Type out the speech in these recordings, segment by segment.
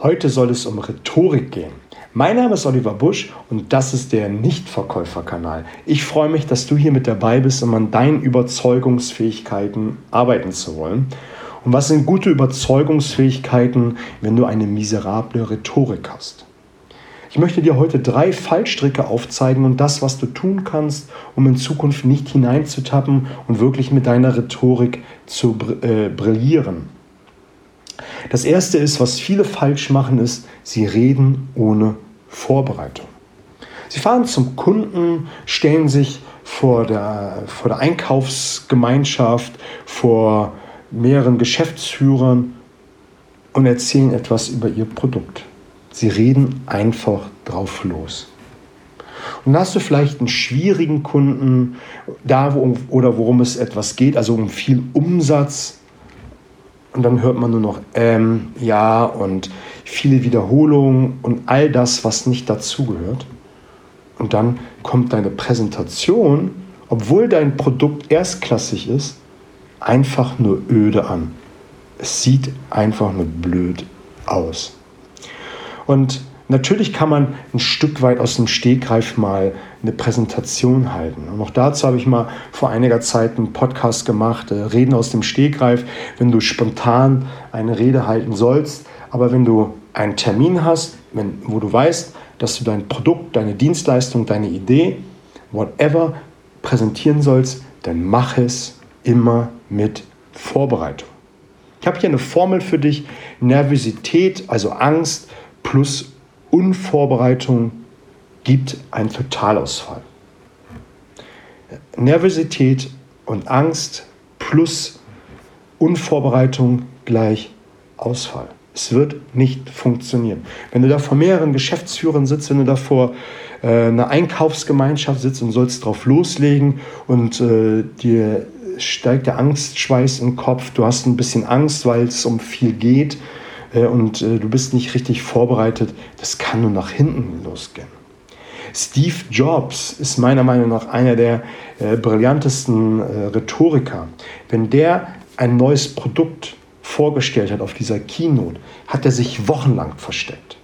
Heute soll es um Rhetorik gehen. Mein Name ist Oliver Busch und das ist der Nichtverkäuferkanal. Ich freue mich, dass du hier mit dabei bist, um an deinen Überzeugungsfähigkeiten arbeiten zu wollen. Und was sind gute Überzeugungsfähigkeiten, wenn du eine miserable Rhetorik hast? Ich möchte dir heute drei Fallstricke aufzeigen und das, was du tun kannst, um in Zukunft nicht hineinzutappen und wirklich mit deiner Rhetorik zu äh, brillieren. Das erste ist, was viele falsch machen, ist, sie reden ohne Vorbereitung. Sie fahren zum Kunden, stellen sich vor der, vor der Einkaufsgemeinschaft, vor mehreren Geschäftsführern und erzählen etwas über ihr Produkt. Sie reden einfach drauf los. Und dann hast du vielleicht einen schwierigen Kunden, da wo, oder worum es etwas geht, also um viel Umsatz, und dann hört man nur noch ähm, ja und viele Wiederholungen und all das, was nicht dazugehört. Und dann kommt deine Präsentation, obwohl dein Produkt erstklassig ist, einfach nur öde an. Es sieht einfach nur blöd aus. Und Natürlich kann man ein Stück weit aus dem Stegreif mal eine Präsentation halten. Und auch dazu habe ich mal vor einiger Zeit einen Podcast gemacht, äh, Reden aus dem Stegreif, wenn du spontan eine Rede halten sollst. Aber wenn du einen Termin hast, wenn, wo du weißt, dass du dein Produkt, deine Dienstleistung, deine Idee, whatever präsentieren sollst, dann mach es immer mit Vorbereitung. Ich habe hier eine Formel für dich. Nervosität, also Angst plus Unvorbereitung gibt einen Totalausfall. Nervosität und Angst plus Unvorbereitung gleich Ausfall. Es wird nicht funktionieren. Wenn du da vor mehreren Geschäftsführern sitzt, wenn du da vor äh, einer Einkaufsgemeinschaft sitzt und sollst drauf loslegen und äh, dir steigt der Angstschweiß im Kopf, du hast ein bisschen Angst, weil es um viel geht, und äh, du bist nicht richtig vorbereitet, das kann nur nach hinten losgehen. Steve Jobs ist meiner Meinung nach einer der äh, brillantesten äh, Rhetoriker. Wenn der ein neues Produkt vorgestellt hat auf dieser Keynote, hat er sich wochenlang versteckt.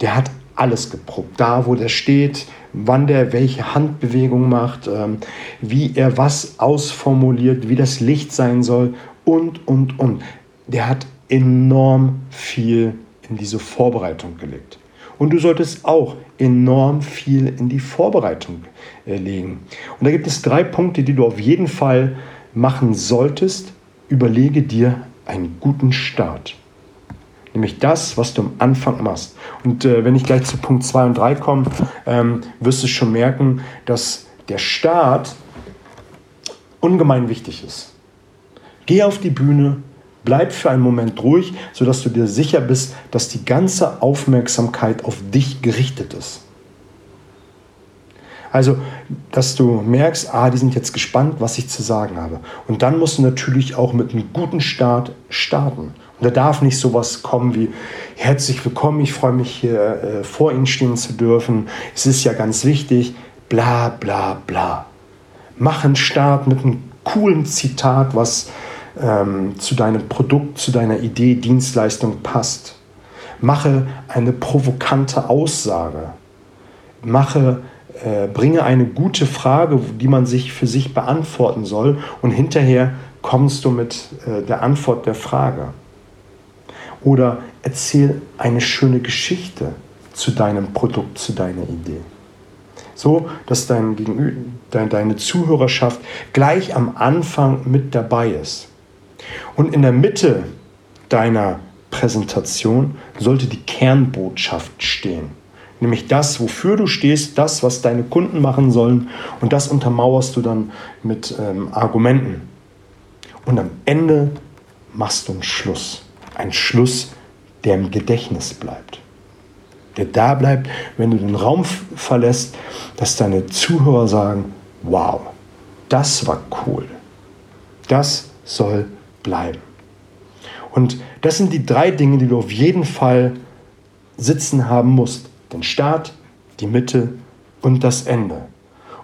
Der hat alles geprobt. Da, wo der steht, wann der welche Handbewegung macht, ähm, wie er was ausformuliert, wie das Licht sein soll und, und, und. Der hat enorm viel in diese Vorbereitung gelegt. Und du solltest auch enorm viel in die Vorbereitung äh, legen. Und da gibt es drei Punkte, die du auf jeden Fall machen solltest. Überlege dir einen guten Start. Nämlich das, was du am Anfang machst. Und äh, wenn ich gleich zu Punkt 2 und 3 komme, ähm, wirst du schon merken, dass der Start ungemein wichtig ist. Geh auf die Bühne, Bleib für einen Moment ruhig, sodass du dir sicher bist, dass die ganze Aufmerksamkeit auf dich gerichtet ist. Also, dass du merkst, ah, die sind jetzt gespannt, was ich zu sagen habe. Und dann musst du natürlich auch mit einem guten Start starten. Und da darf nicht sowas kommen wie, herzlich willkommen, ich freue mich hier äh, vor Ihnen stehen zu dürfen. Es ist ja ganz wichtig, bla bla bla. Mach einen Start mit einem coolen Zitat, was ähm, zu deinem Produkt, zu deiner Idee, Dienstleistung passt. Mache eine provokante Aussage. Mache, äh, bringe eine gute Frage, die man sich für sich beantworten soll und hinterher kommst du mit äh, der Antwort der Frage. Oder erzähl eine schöne Geschichte zu deinem Produkt, zu deiner Idee. So, dass dein deine Zuhörerschaft gleich am Anfang mit dabei ist. Und in der Mitte deiner Präsentation sollte die Kernbotschaft stehen. Nämlich das, wofür du stehst, das, was deine Kunden machen sollen. Und das untermauerst du dann mit ähm, Argumenten. Und am Ende machst du einen Schluss. Ein Schluss, der im Gedächtnis bleibt. Der da bleibt, wenn du den Raum verlässt, dass deine Zuhörer sagen, wow, das war cool. Das soll bleiben. Und das sind die drei Dinge, die du auf jeden Fall sitzen haben musst. Den Start, die Mitte und das Ende.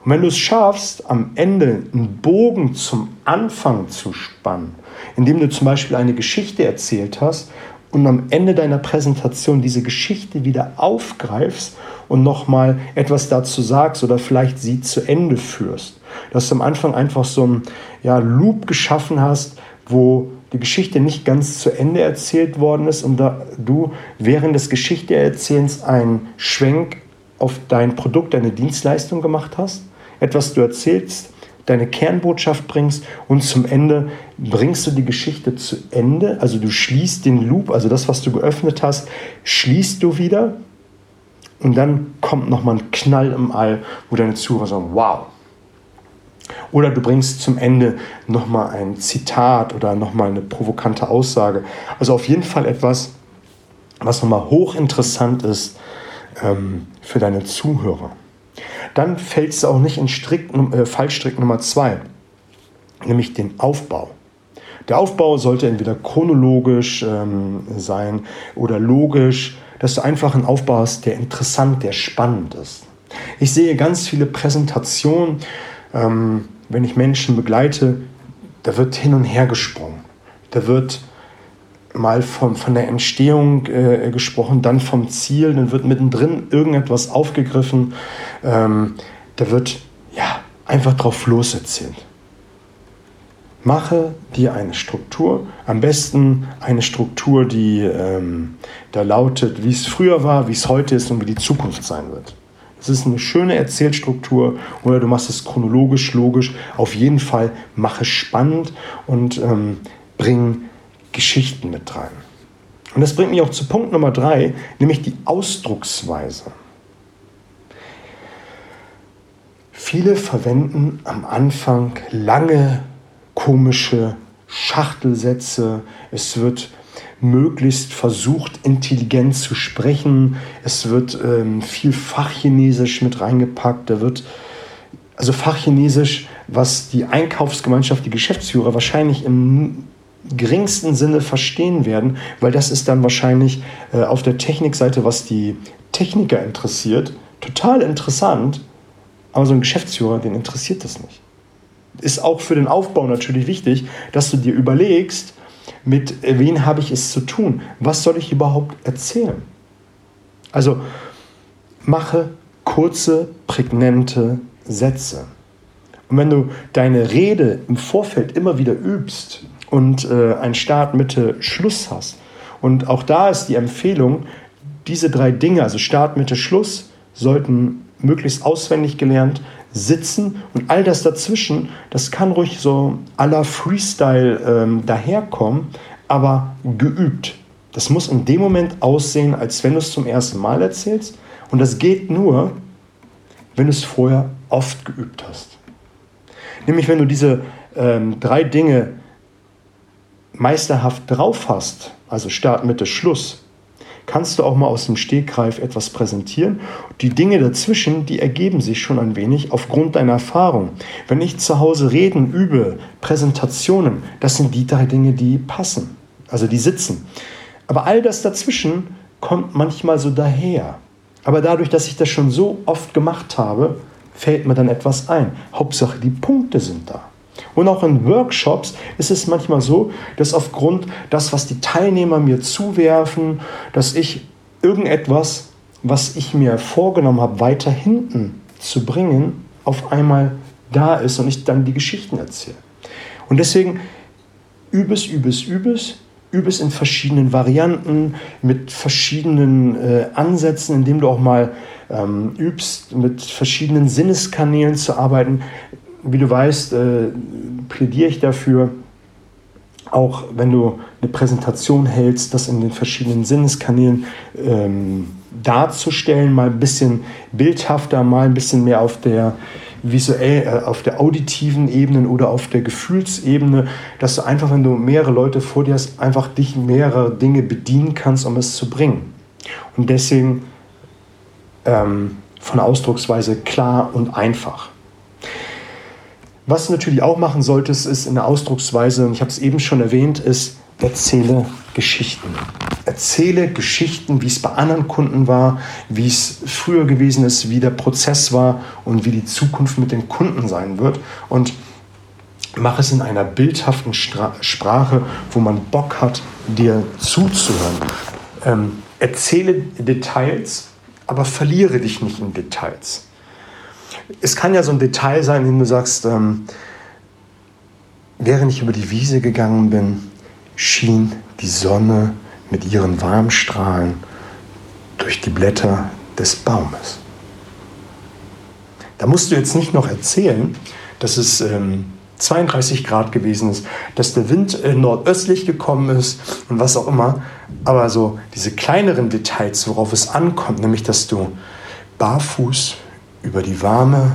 Und wenn du es schaffst, am Ende einen Bogen zum Anfang zu spannen, indem du zum Beispiel eine Geschichte erzählt hast und am Ende deiner Präsentation diese Geschichte wieder aufgreifst und nochmal etwas dazu sagst oder vielleicht sie zu Ende führst. Dass du am Anfang einfach so einen ja, Loop geschaffen hast, wo die Geschichte nicht ganz zu Ende erzählt worden ist und da du während des Geschichteerzählens einen Schwenk auf dein Produkt, deine Dienstleistung gemacht hast, etwas du erzählst, deine Kernbotschaft bringst und zum Ende bringst du die Geschichte zu Ende, also du schließt den Loop, also das, was du geöffnet hast, schließt du wieder und dann kommt nochmal ein Knall im All, wo deine Zuhörer sagen, wow. Oder du bringst zum Ende nochmal ein Zitat oder nochmal eine provokante Aussage. Also auf jeden Fall etwas, was nochmal hochinteressant ist ähm, für deine Zuhörer. Dann fällst du auch nicht in Strick, äh, Fallstrick Nummer zwei, nämlich den Aufbau. Der Aufbau sollte entweder chronologisch ähm, sein oder logisch dass du einfach einen Aufbau hast, der interessant, der spannend ist. Ich sehe ganz viele Präsentationen, ähm, wenn ich Menschen begleite, da wird hin und her gesprungen. Da wird mal vom, von der Entstehung äh, gesprochen, dann vom Ziel, dann wird mittendrin irgendetwas aufgegriffen. Ähm, da wird ja einfach drauf loserzählt. Mache dir eine Struktur, am besten eine Struktur, die ähm, da lautet, wie es früher war, wie es heute ist und wie die Zukunft sein wird. Es ist eine schöne Erzählstruktur oder du machst es chronologisch, logisch. Auf jeden Fall mache es spannend und ähm, bring Geschichten mit rein. Und das bringt mich auch zu Punkt Nummer drei, nämlich die Ausdrucksweise. Viele verwenden am Anfang lange komische Schachtelsätze. Es wird möglichst versucht, intelligent zu sprechen. Es wird ähm, viel Fachchinesisch mit reingepackt. Da wird also Fachchinesisch, was die Einkaufsgemeinschaft, die Geschäftsführer wahrscheinlich im geringsten Sinne verstehen werden, weil das ist dann wahrscheinlich äh, auf der Technikseite, was die Techniker interessiert, total interessant. Aber so ein Geschäftsführer, den interessiert das nicht ist auch für den Aufbau natürlich wichtig, dass du dir überlegst, mit wem habe ich es zu tun? Was soll ich überhaupt erzählen? Also mache kurze, prägnante Sätze. Und wenn du deine Rede im Vorfeld immer wieder übst und äh, ein Start, Mitte, Schluss hast, und auch da ist die Empfehlung, diese drei Dinge, also Start, Mitte, Schluss, sollten möglichst auswendig gelernt sitzen und all das dazwischen, das kann ruhig so aller Freestyle ähm, daherkommen, aber geübt. Das muss in dem Moment aussehen, als wenn du es zum ersten Mal erzählst und das geht nur, wenn du es vorher oft geübt hast. Nämlich wenn du diese ähm, drei Dinge meisterhaft drauf hast, also Start, Mitte, Schluss, kannst du auch mal aus dem Stegreif etwas präsentieren. Die Dinge dazwischen, die ergeben sich schon ein wenig aufgrund deiner Erfahrung. Wenn ich zu Hause reden übe, Präsentationen, das sind die drei Dinge, die passen, also die sitzen. Aber all das dazwischen kommt manchmal so daher. Aber dadurch, dass ich das schon so oft gemacht habe, fällt mir dann etwas ein. Hauptsache, die Punkte sind da. Und auch in Workshops ist es manchmal so, dass aufgrund das, was die Teilnehmer mir zuwerfen, dass ich irgendetwas, was ich mir vorgenommen habe, weiter hinten zu bringen, auf einmal da ist und ich dann die Geschichten erzähle. Und deswegen übes, übes, übes, übes in verschiedenen Varianten, mit verschiedenen äh, Ansätzen, indem du auch mal ähm, übst, mit verschiedenen Sinneskanälen zu arbeiten wie du weißt, äh, plädiere ich dafür, auch wenn du eine Präsentation hältst, das in den verschiedenen Sinneskanälen ähm, darzustellen, mal ein bisschen bildhafter, mal ein bisschen mehr auf der visuell, äh, auf der auditiven Ebene oder auf der Gefühlsebene, dass du einfach, wenn du mehrere Leute vor dir hast, einfach dich mehrere Dinge bedienen kannst, um es zu bringen. Und deswegen ähm, von Ausdrucksweise klar und einfach. Was du natürlich auch machen solltest, ist in der Ausdrucksweise, und ich habe es eben schon erwähnt, ist, erzähle Geschichten. Erzähle Geschichten, wie es bei anderen Kunden war, wie es früher gewesen ist, wie der Prozess war und wie die Zukunft mit den Kunden sein wird. Und Mach es in einer bildhaften Stra Sprache, wo man Bock hat, dir zuzuhören. Ähm, erzähle Details, aber verliere dich nicht in Details. Es kann ja so ein Detail sein, in dem du sagst, ähm, während ich über die Wiese gegangen bin, schien die Sonne mit ihren Warmstrahlen durch die Blätter des Baumes. Da musst du jetzt nicht noch erzählen, dass es ähm, 32 Grad gewesen ist, dass der Wind äh, nordöstlich gekommen ist und was auch immer. Aber so diese kleineren Details, worauf es ankommt, nämlich dass du barfuß über die warme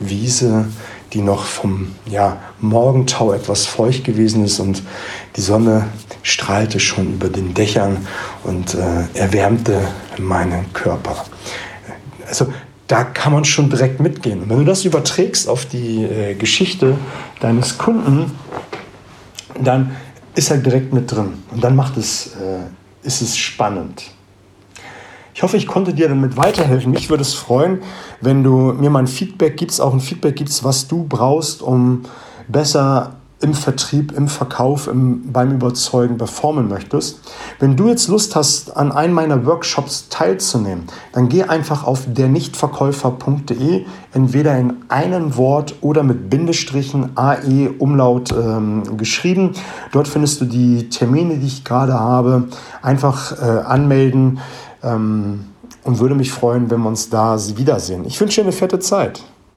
Wiese, die noch vom ja, Morgentau etwas feucht gewesen ist und die Sonne strahlte schon über den Dächern und äh, erwärmte meinen Körper. Also da kann man schon direkt mitgehen. Und wenn du das überträgst auf die äh, Geschichte deines Kunden, dann ist er direkt mit drin und dann macht es, äh, ist es spannend. Ich hoffe, ich konnte dir damit weiterhelfen. Mich würde es freuen, wenn du mir mal ein Feedback gibst, auch ein Feedback gibst, was du brauchst, um besser im Vertrieb, im Verkauf, im, beim Überzeugen performen möchtest. Wenn du jetzt Lust hast, an einem meiner Workshops teilzunehmen, dann geh einfach auf dernichtverkäufer.de, entweder in einem Wort oder mit Bindestrichen AE Umlaut ähm, geschrieben. Dort findest du die Termine, die ich gerade habe. Einfach äh, anmelden und würde mich freuen, wenn wir uns da wiedersehen. Ich wünsche dir eine fette Zeit.